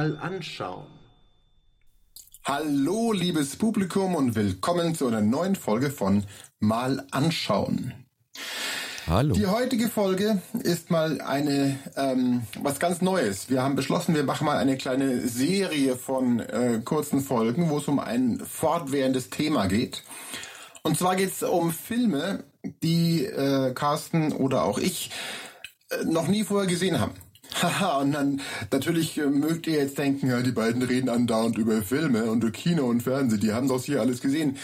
mal anschauen. Hallo, liebes Publikum und willkommen zu einer neuen Folge von Mal anschauen. Hallo. Die heutige Folge ist mal eine ähm, was ganz Neues. Wir haben beschlossen, wir machen mal eine kleine Serie von äh, kurzen Folgen, wo es um ein fortwährendes Thema geht. Und zwar geht es um Filme, die äh, Carsten oder auch ich äh, noch nie vorher gesehen haben. Haha, und dann natürlich äh, mögt ihr jetzt denken, ja, die beiden reden andauernd über Filme und über Kino und Fernsehen, die haben das hier alles gesehen.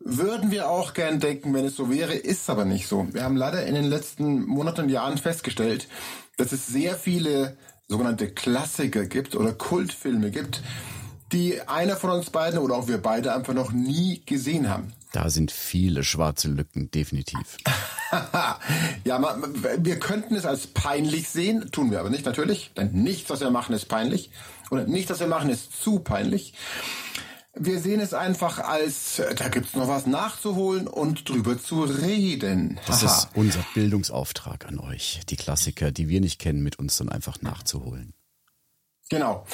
Würden wir auch gern denken, wenn es so wäre, ist aber nicht so. Wir haben leider in den letzten Monaten und Jahren festgestellt, dass es sehr viele sogenannte Klassiker gibt oder Kultfilme gibt, die einer von uns beiden oder auch wir beide einfach noch nie gesehen haben. Da sind viele schwarze Lücken, definitiv. ja, wir könnten es als peinlich sehen, tun wir aber nicht natürlich, denn nichts, was wir machen, ist peinlich. Oder nichts, was wir machen, ist zu peinlich. Wir sehen es einfach als, da gibt's noch was nachzuholen und drüber zu reden. Das Haha. ist unser Bildungsauftrag an euch, die Klassiker, die wir nicht kennen, mit uns dann einfach nachzuholen. Genau.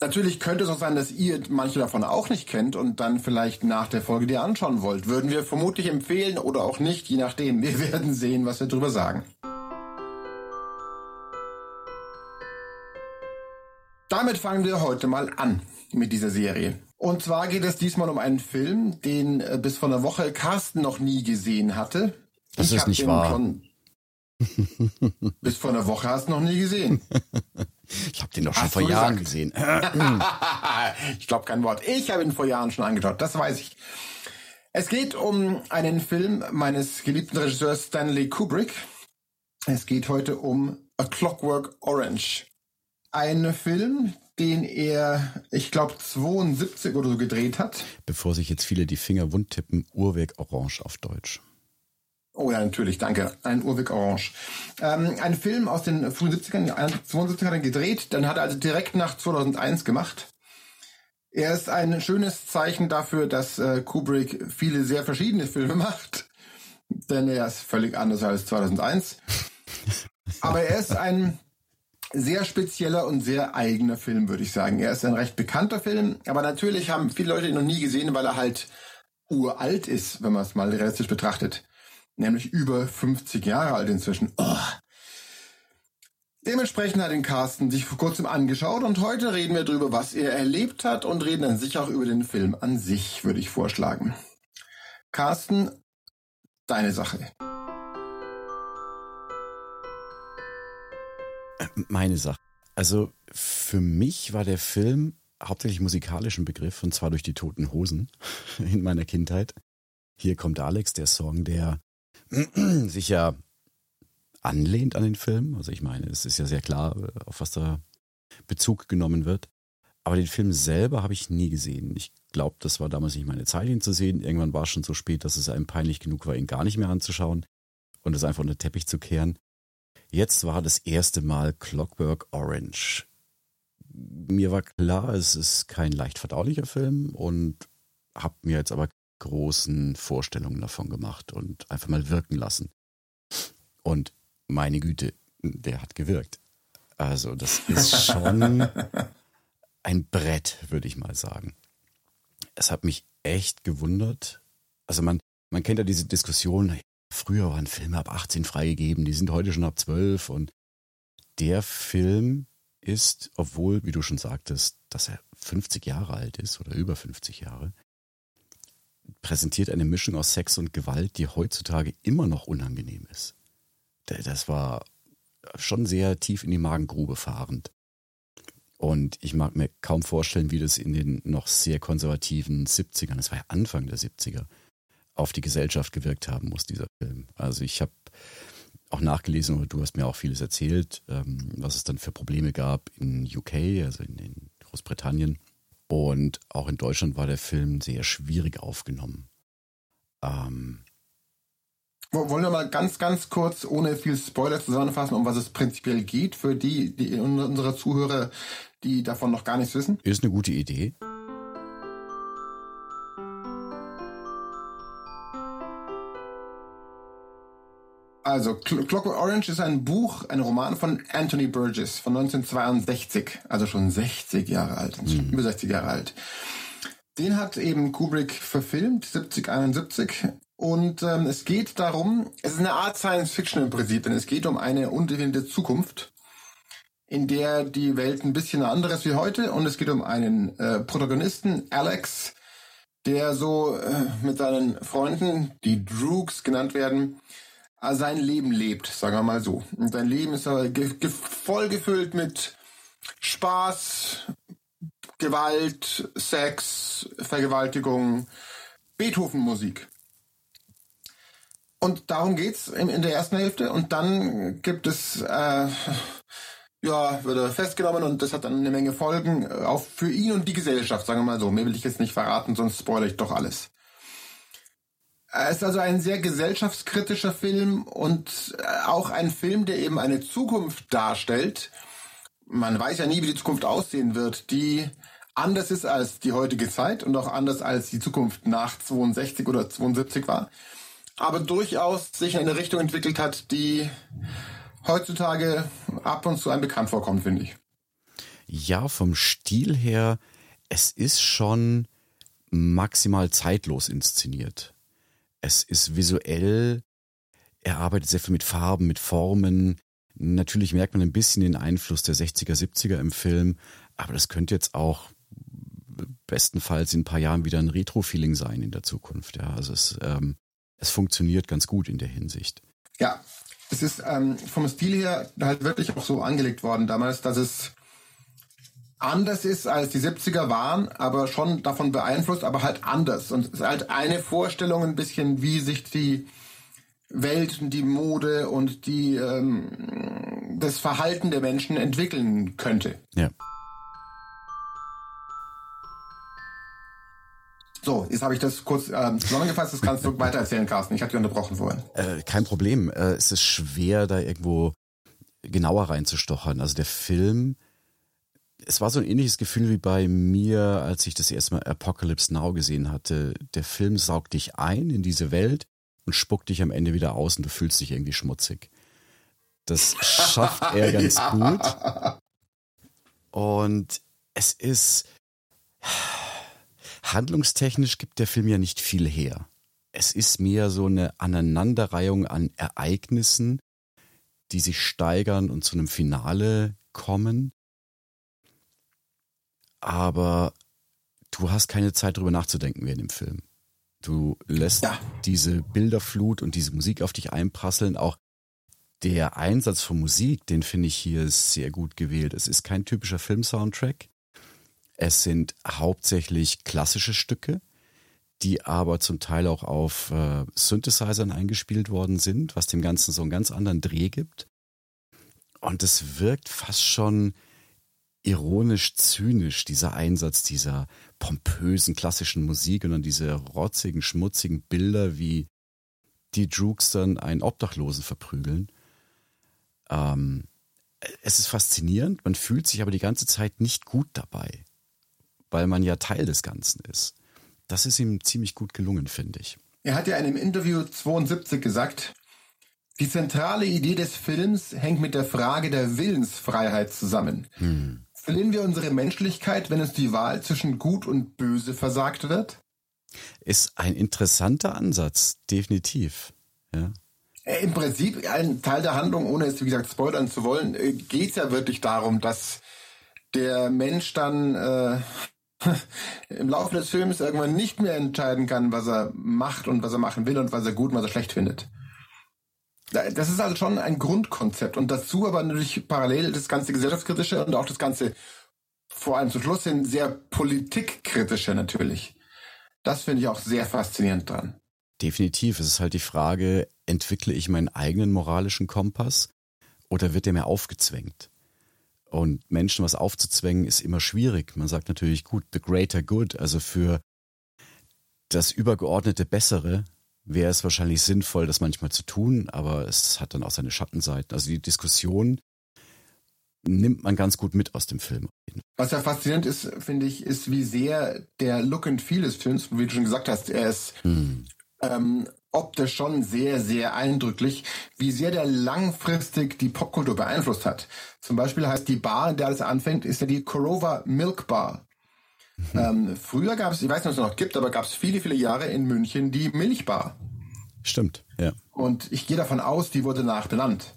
Natürlich könnte es auch sein, dass ihr manche davon auch nicht kennt und dann vielleicht nach der Folge dir anschauen wollt. Würden wir vermutlich empfehlen oder auch nicht, je nachdem. Wir werden sehen, was wir drüber sagen. Damit fangen wir heute mal an mit dieser Serie. Und zwar geht es diesmal um einen Film, den äh, bis vor einer Woche Carsten noch nie gesehen hatte. Das Ich ist nicht wahr. Schon bis vor einer Woche hast du noch nie gesehen. Ich habe den doch schon Hast vor Jahren gesagt? gesehen. ich glaube kein Wort. Ich habe ihn vor Jahren schon angeschaut, das weiß ich. Es geht um einen Film meines geliebten Regisseurs Stanley Kubrick. Es geht heute um A Clockwork Orange. Ein Film, den er, ich glaube, 72 oder so gedreht hat. Bevor sich jetzt viele die Finger wund tippen, Uhrwerk Orange auf Deutsch. Oh ja, natürlich, danke. Ein Urweg Orange. Ähm, ein Film aus den frühen 70ern, 72 hat er gedreht, dann hat er also direkt nach 2001 gemacht. Er ist ein schönes Zeichen dafür, dass äh, Kubrick viele sehr verschiedene Filme macht, denn er ist völlig anders als 2001. Aber er ist ein sehr spezieller und sehr eigener Film, würde ich sagen. Er ist ein recht bekannter Film, aber natürlich haben viele Leute ihn noch nie gesehen, weil er halt uralt ist, wenn man es mal realistisch betrachtet nämlich über 50 Jahre alt inzwischen. Oh. Dementsprechend hat den Carsten sich vor kurzem angeschaut und heute reden wir darüber, was er erlebt hat und reden dann sicher auch über den Film an sich, würde ich vorschlagen. Carsten, deine Sache. Meine Sache. Also für mich war der Film hauptsächlich musikalischen Begriff und zwar durch die Toten Hosen in meiner Kindheit. Hier kommt Alex, der Song, der sich ja anlehnt an den Film. Also ich meine, es ist ja sehr klar, auf was da Bezug genommen wird. Aber den Film selber habe ich nie gesehen. Ich glaube, das war damals nicht meine Zeit, ihn zu sehen. Irgendwann war es schon so spät, dass es einem peinlich genug war, ihn gar nicht mehr anzuschauen und es einfach unter den Teppich zu kehren. Jetzt war das erste Mal Clockwork Orange. Mir war klar, es ist kein leicht verdaulicher Film und habe mir jetzt aber großen Vorstellungen davon gemacht und einfach mal wirken lassen. Und meine Güte, der hat gewirkt. Also das ist schon ein Brett, würde ich mal sagen. Es hat mich echt gewundert. Also man, man kennt ja diese Diskussion, früher waren Filme ab 18 freigegeben, die sind heute schon ab 12 und der Film ist, obwohl, wie du schon sagtest, dass er 50 Jahre alt ist oder über 50 Jahre, präsentiert eine Mischung aus Sex und Gewalt, die heutzutage immer noch unangenehm ist. Das war schon sehr tief in die Magengrube fahrend. Und ich mag mir kaum vorstellen, wie das in den noch sehr konservativen 70ern, das war ja Anfang der 70er, auf die Gesellschaft gewirkt haben muss, dieser Film. Also ich habe auch nachgelesen oder du hast mir auch vieles erzählt, ähm, was es dann für Probleme gab in UK, also in, in Großbritannien. Und auch in Deutschland war der Film sehr schwierig aufgenommen. Ähm, wollen wir mal ganz, ganz kurz, ohne viel Spoiler zusammenfassen, um was es prinzipiell geht, für die, die unsere Zuhörer, die davon noch gar nichts wissen? Ist eine gute Idee. Also, Clockwork Orange ist ein Buch, ein Roman von Anthony Burgess von 1962, also schon 60 Jahre alt, mhm. über 60 Jahre alt. Den hat eben Kubrick verfilmt, 70, 71. Und ähm, es geht darum, es ist eine Art Science Fiction im Prinzip, denn es geht um eine undefinierte Zukunft, in der die Welt ein bisschen anderes wie heute und es geht um einen äh, Protagonisten, Alex, der so äh, mit seinen Freunden, die Droogs genannt werden, sein Leben lebt, sagen wir mal so. Und sein Leben ist aber ge ge voll gefüllt mit Spaß, Gewalt, Sex, Vergewaltigung, Beethoven-Musik. Und darum geht's in, in der ersten Hälfte. Und dann gibt es, äh, ja, wird er festgenommen und das hat dann eine Menge Folgen, äh, auch für ihn und die Gesellschaft, sagen wir mal so. Mehr will ich jetzt nicht verraten, sonst spoilere ich doch alles. Es ist also ein sehr gesellschaftskritischer Film und äh, auch ein Film, der eben eine Zukunft darstellt. Man weiß ja nie, wie die Zukunft aussehen wird, die anders ist als die heutige Zeit und auch anders als die Zukunft nach 62 oder 72 war. Aber durchaus sich in eine Richtung entwickelt hat, die heutzutage ab und zu einem bekannt vorkommt, finde ich. Ja, vom Stil her, es ist schon maximal zeitlos inszeniert. Es ist visuell, er arbeitet sehr viel mit Farben, mit Formen. Natürlich merkt man ein bisschen den Einfluss der 60er, 70er im Film, aber das könnte jetzt auch bestenfalls in ein paar Jahren wieder ein Retro-Feeling sein in der Zukunft. Ja, also es, ähm, es funktioniert ganz gut in der Hinsicht. Ja, es ist ähm, vom Stil her halt wirklich auch so angelegt worden damals, dass es anders ist als die 70er waren, aber schon davon beeinflusst, aber halt anders. Und es ist halt eine Vorstellung ein bisschen, wie sich die Welt und die Mode und die ähm, das Verhalten der Menschen entwickeln könnte. Ja. So, jetzt habe ich das kurz äh, zusammengefasst. Das kannst du weiter erzählen, Carsten. Ich hatte dich unterbrochen vorhin. Äh, kein Problem. Äh, es ist schwer, da irgendwo genauer reinzustochern. Also der Film es war so ein ähnliches Gefühl wie bei mir, als ich das erste Mal Apocalypse Now gesehen hatte. Der Film saugt dich ein in diese Welt und spuckt dich am Ende wieder aus und du fühlst dich irgendwie schmutzig. Das schafft er ganz ja. gut. Und es ist handlungstechnisch gibt der Film ja nicht viel her. Es ist mehr so eine Aneinanderreihung an Ereignissen, die sich steigern und zu einem Finale kommen aber du hast keine Zeit darüber nachzudenken während dem Film. Du lässt ja. diese Bilderflut und diese Musik auf dich einprasseln. Auch der Einsatz von Musik, den finde ich hier sehr gut gewählt. Es ist kein typischer Filmsoundtrack. Es sind hauptsächlich klassische Stücke, die aber zum Teil auch auf äh, Synthesizern eingespielt worden sind, was dem Ganzen so einen ganz anderen Dreh gibt. Und es wirkt fast schon ironisch zynisch, dieser Einsatz dieser pompösen klassischen Musik und dann diese rotzigen, schmutzigen Bilder, wie die Droogs dann einen Obdachlosen verprügeln. Ähm, es ist faszinierend, man fühlt sich aber die ganze Zeit nicht gut dabei, weil man ja Teil des Ganzen ist. Das ist ihm ziemlich gut gelungen, finde ich. Er hat ja in einem Interview 72 gesagt, die zentrale Idee des Films hängt mit der Frage der Willensfreiheit zusammen. Hm. Verlieren wir unsere Menschlichkeit, wenn uns die Wahl zwischen Gut und Böse versagt wird? Ist ein interessanter Ansatz, definitiv. Ja. Äh, Im Prinzip ein Teil der Handlung, ohne es wie gesagt spoilern zu wollen, äh, geht es ja wirklich darum, dass der Mensch dann äh, im Laufe des Films irgendwann nicht mehr entscheiden kann, was er macht und was er machen will und was er gut und was er schlecht findet. Das ist also schon ein Grundkonzept und dazu aber natürlich parallel das ganze gesellschaftskritische und auch das ganze vor allem zum Schluss hin sehr politikkritische natürlich. Das finde ich auch sehr faszinierend dran. Definitiv. Es ist halt die Frage, entwickle ich meinen eigenen moralischen Kompass oder wird der mir aufgezwängt? Und Menschen was aufzuzwängen ist immer schwierig. Man sagt natürlich, gut, the greater good, also für das übergeordnete Bessere wäre es wahrscheinlich sinnvoll, das manchmal zu tun, aber es hat dann auch seine Schattenseiten. Also die Diskussion nimmt man ganz gut mit aus dem Film. Was ja faszinierend ist, finde ich, ist, wie sehr der Look and Feel des Films, wie du schon gesagt hast, er ist hm. ähm, optisch schon sehr, sehr eindrücklich, wie sehr der langfristig die Popkultur beeinflusst hat. Zum Beispiel heißt die Bar, in der alles anfängt, ist ja die Korova Milk Bar. Mhm. Ähm, früher gab es, ich weiß nicht, ob es noch gibt, aber gab es viele, viele Jahre in München die Milchbar. Stimmt, ja. Und ich gehe davon aus, die wurde nach benannt.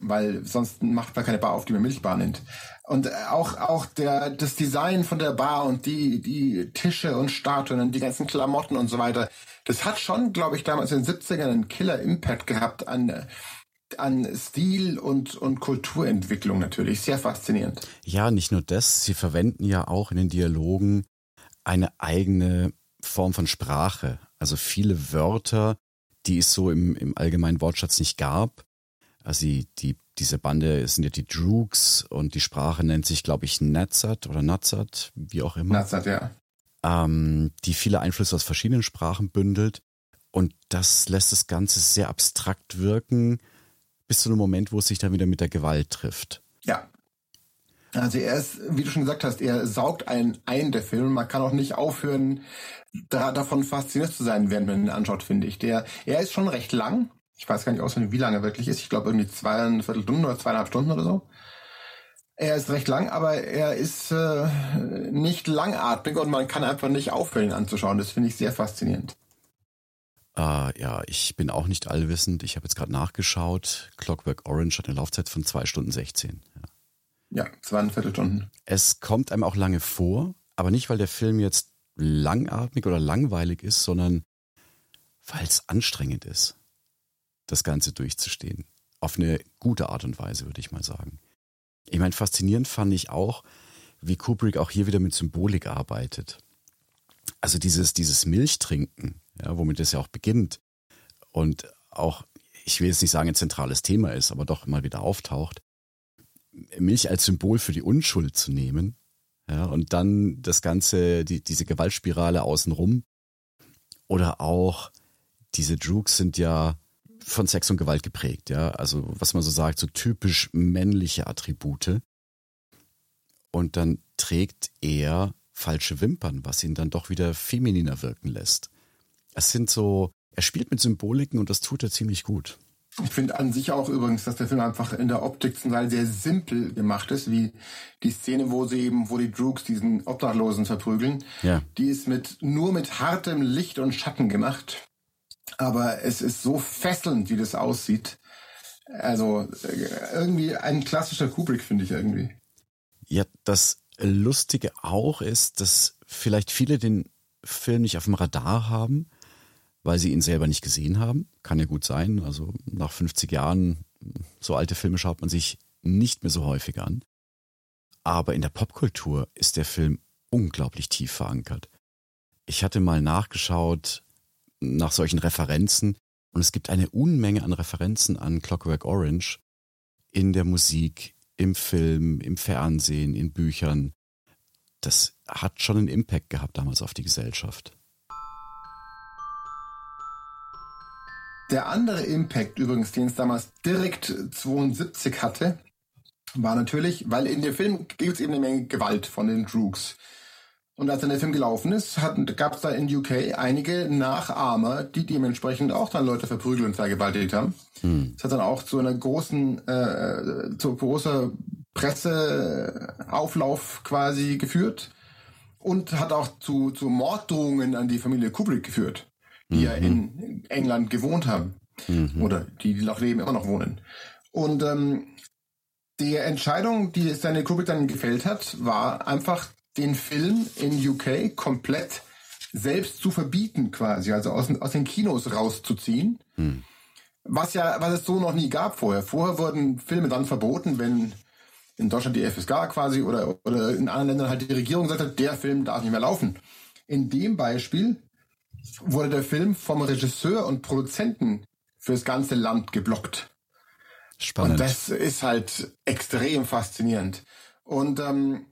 Weil sonst macht man keine Bar auf, die man Milchbar nennt. Und auch, auch der, das Design von der Bar und die, die Tische und Statuen und die ganzen Klamotten und so weiter, das hat schon, glaube ich, damals in den 70ern einen Killer-Impact gehabt an, an Stil und, und Kulturentwicklung natürlich. Sehr faszinierend. Ja, nicht nur das, sie verwenden ja auch in den Dialogen eine eigene Form von Sprache. Also viele Wörter, die es so im, im allgemeinen Wortschatz nicht gab. Also die, die, diese Bande sind ja die Droogs und die Sprache nennt sich, glaube ich, Natsat oder Natsat, wie auch immer. Natsat, ja. Ähm, die viele Einflüsse aus verschiedenen Sprachen bündelt. Und das lässt das Ganze sehr abstrakt wirken, bis zu einem Moment, wo es sich dann wieder mit der Gewalt trifft. Ja. Also er ist, wie du schon gesagt hast, er saugt einen ein, der Film. Man kann auch nicht aufhören, da, davon fasziniert zu sein, während man ihn anschaut, finde ich. Der, er ist schon recht lang. Ich weiß gar nicht auswendig, wie lange er wirklich ist. Ich glaube irgendwie zweieinviertel Stunden oder zweieinhalb Stunden oder so. Er ist recht lang, aber er ist äh, nicht langatmig und man kann einfach nicht aufhören, ihn anzuschauen. Das finde ich sehr faszinierend. Uh, ja, ich bin auch nicht allwissend. Ich habe jetzt gerade nachgeschaut. Clockwork Orange hat eine Laufzeit von zwei Stunden 16. Ja, ja zweieinviertel Stunden. Es kommt einem auch lange vor, aber nicht, weil der Film jetzt langatmig oder langweilig ist, sondern weil es anstrengend ist, das Ganze durchzustehen. Auf eine gute Art und Weise, würde ich mal sagen. Ich meine, faszinierend fand ich auch, wie Kubrick auch hier wieder mit Symbolik arbeitet. Also dieses, dieses Milchtrinken, ja, womit es ja auch beginnt und auch, ich will jetzt nicht sagen, ein zentrales Thema ist, aber doch immer wieder auftaucht, Milch als Symbol für die Unschuld zu nehmen, ja, und dann das Ganze, die, diese Gewaltspirale außenrum. Oder auch, diese Droogs sind ja von Sex und Gewalt geprägt, ja. Also, was man so sagt, so typisch männliche Attribute. Und dann trägt er falsche Wimpern, was ihn dann doch wieder femininer wirken lässt. Es sind so, er spielt mit Symboliken und das tut er ziemlich gut. Ich finde an sich auch übrigens, dass der Film einfach in der Optik zum Teil sehr simpel gemacht ist, wie die Szene, wo sie eben, wo die Droogs diesen Obdachlosen verprügeln. Ja. Die ist mit, nur mit hartem Licht und Schatten gemacht. Aber es ist so fesselnd, wie das aussieht. Also irgendwie ein klassischer Kubrick, finde ich irgendwie. Ja, das Lustige auch ist, dass vielleicht viele den Film nicht auf dem Radar haben, weil sie ihn selber nicht gesehen haben. Kann ja gut sein. Also nach 50 Jahren, so alte Filme schaut man sich nicht mehr so häufig an. Aber in der Popkultur ist der Film unglaublich tief verankert. Ich hatte mal nachgeschaut nach solchen Referenzen und es gibt eine Unmenge an Referenzen an Clockwork Orange in der Musik, im Film, im Fernsehen, in Büchern. Das hat schon einen Impact gehabt damals auf die Gesellschaft. Der andere Impact übrigens, den es damals direkt 72 hatte, war natürlich, weil in dem Film gibt es eben eine Menge Gewalt von den Droogs. Und als dann der Film gelaufen ist, gab es da in UK einige Nachahmer, die dementsprechend auch dann Leute verprügelt und vergewaltigt haben. Hm. Das hat dann auch zu einer großen, äh, zu großer Presseauflauf quasi geführt und hat auch zu, zu Morddrohungen an die Familie Kubrick geführt die mhm. ja in England gewohnt haben. Mhm. Oder die, die noch leben, immer noch wohnen. Und ähm, die Entscheidung, die Stanley Kubrick dann gefällt hat, war einfach den Film in UK komplett selbst zu verbieten quasi, also aus, aus den Kinos rauszuziehen. Mhm. Was ja, was es so noch nie gab vorher. Vorher wurden Filme dann verboten, wenn in Deutschland die FSK quasi oder, oder in anderen Ländern halt die Regierung gesagt hat, der Film darf nicht mehr laufen. In dem Beispiel wurde der Film vom Regisseur und Produzenten fürs ganze Land geblockt. Spannend. Und das ist halt extrem faszinierend. Und ähm,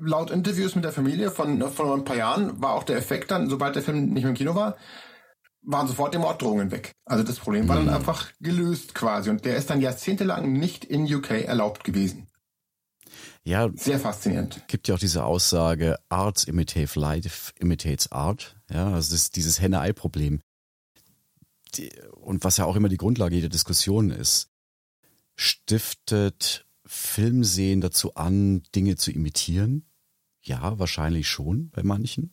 laut Interviews mit der Familie von, von ein paar Jahren war auch der Effekt dann, sobald der Film nicht mehr im Kino war, waren sofort die Morddrohungen weg. Also das Problem war dann Mhm. einfach gelöst quasi. Und der ist dann jahrzehntelang nicht in UK erlaubt gewesen. Ja, Sehr faszinierend. gibt ja auch diese Aussage, Art imitates life, imitates art. Ja, also das ist dieses Henne-Ei-Problem. Und was ja auch immer die Grundlage jeder Diskussion ist, stiftet Filmsehen dazu an, Dinge zu imitieren? Ja, wahrscheinlich schon bei manchen.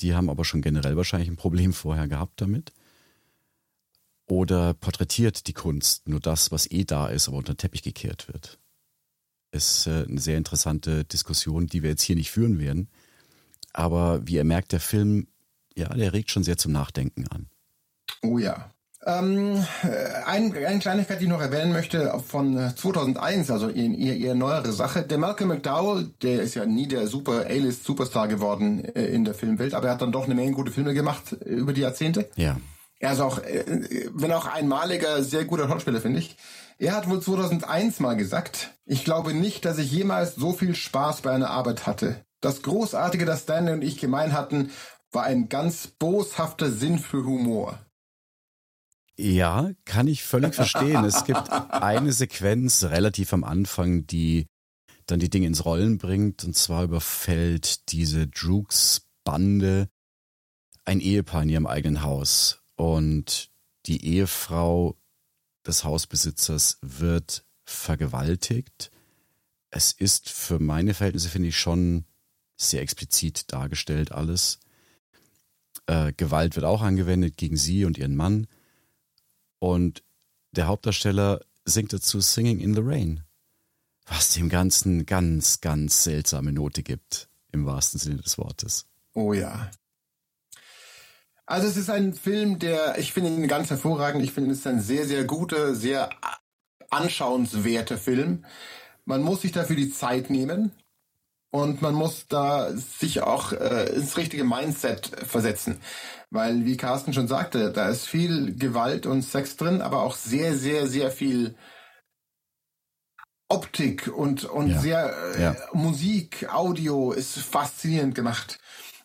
Die haben aber schon generell wahrscheinlich ein Problem vorher gehabt damit. Oder porträtiert die Kunst nur das, was eh da ist, aber unter den Teppich gekehrt wird? Ist äh, eine sehr interessante Diskussion, die wir jetzt hier nicht führen werden. Aber wie ihr merkt, der Film, ja, der regt schon sehr zum Nachdenken an. Oh ja. Ähm, äh, ein, eine Kleinigkeit, die ich noch erwähnen möchte, von äh, 2001, also ihr, ihr, ihr neuere Sache. Der Malcolm McDowell, der ist ja nie der super A-List-Superstar geworden äh, in der Filmwelt, aber er hat dann doch eine Menge gute Filme gemacht äh, über die Jahrzehnte. Ja. Er ist auch, äh, wenn auch einmaliger, sehr guter Schauspieler, finde ich. Er hat wohl 2001 mal gesagt, ich glaube nicht, dass ich jemals so viel Spaß bei einer Arbeit hatte. Das Großartige, das Stanley und ich gemein hatten, war ein ganz boshafter Sinn für Humor. Ja, kann ich völlig verstehen. Es gibt eine Sequenz relativ am Anfang, die dann die Dinge ins Rollen bringt. Und zwar überfällt diese Droogs-Bande ein Ehepaar in ihrem eigenen Haus. Und die Ehefrau des Hausbesitzers wird vergewaltigt. Es ist für meine Verhältnisse, finde ich, schon sehr explizit dargestellt alles. Äh, Gewalt wird auch angewendet gegen sie und ihren Mann. Und der Hauptdarsteller singt dazu Singing in the Rain, was dem Ganzen ganz, ganz seltsame Note gibt, im wahrsten Sinne des Wortes. Oh ja. Also es ist ein Film, der, ich finde ihn ganz hervorragend. Ich finde es ist ein sehr, sehr guter, sehr anschauenswerter Film. Man muss sich dafür die Zeit nehmen und man muss da sich auch äh, ins richtige Mindset versetzen. Weil, wie Carsten schon sagte, da ist viel Gewalt und Sex drin, aber auch sehr, sehr, sehr viel Optik und, und Ja. sehr äh, Ja. Musik, Audio ist faszinierend gemacht.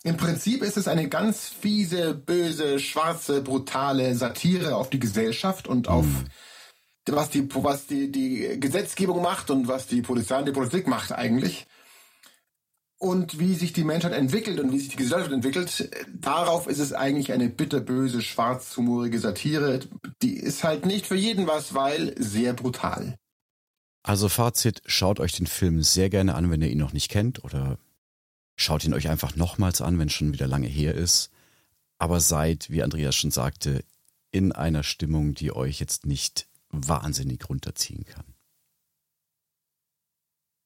Im Prinzip ist es eine ganz fiese, böse, schwarze, brutale Satire auf die Gesellschaft und auf was die was die die Gesetzgebung macht und was die Polizei und die Politik macht eigentlich und wie sich die Menschheit entwickelt und wie sich die Gesellschaft entwickelt, darauf ist es eigentlich eine bitterböse, schwarzhumorige Satire. Die ist halt nicht für jeden was, weil sehr brutal. Also Fazit, schaut euch den Film sehr gerne an, wenn ihr ihn noch nicht kennt oder schaut ihn euch einfach nochmals an, wenn es schon wieder lange her ist. Aber seid, wie Andreas schon sagte, in einer Stimmung, die euch jetzt nicht wahnsinnig runterziehen kann.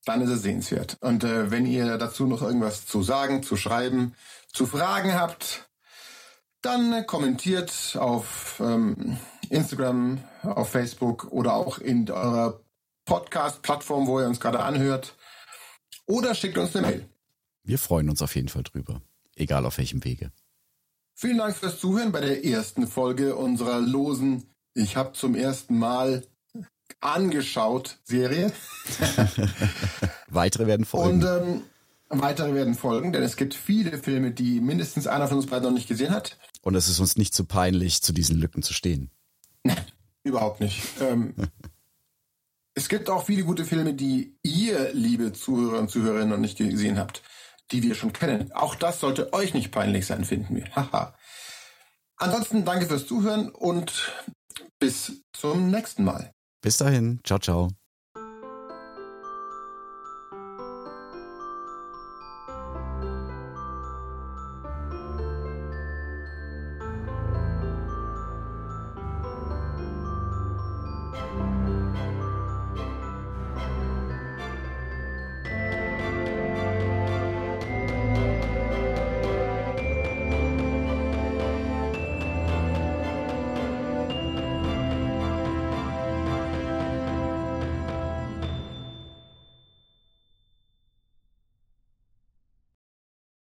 Dann ist es sehenswert. Und äh, wenn ihr dazu noch irgendwas zu sagen, zu schreiben, zu fragen habt, dann kommentiert auf ähm, Instagram, auf Facebook oder auch in eurer Podcast-Plattform, wo ihr uns gerade anhört. Oder schickt uns eine Mail. Wir freuen uns auf jeden Fall drüber, egal auf welchem Wege. Vielen Dank fürs Zuhören bei der ersten Folge unserer losen Ich habe zum ersten Mal angeschaut Serie. Weitere werden Und folgen. ähm, weitere werden folgen, denn es gibt viele Filme, die mindestens einer von uns beiden noch nicht gesehen hat. Und es ist uns nicht zu peinlich, zu diesen Lücken zu stehen. Überhaupt nicht. Ähm, es gibt auch viele gute Filme, die ihr, liebe Zuhörer und Zuhörerinnen, noch nicht gesehen habt, die wir schon kennen. Auch das sollte euch nicht peinlich sein, finden wir. Haha. Ansonsten danke fürs Zuhören und bis zum nächsten Mal. Bis dahin, ciao, ciao.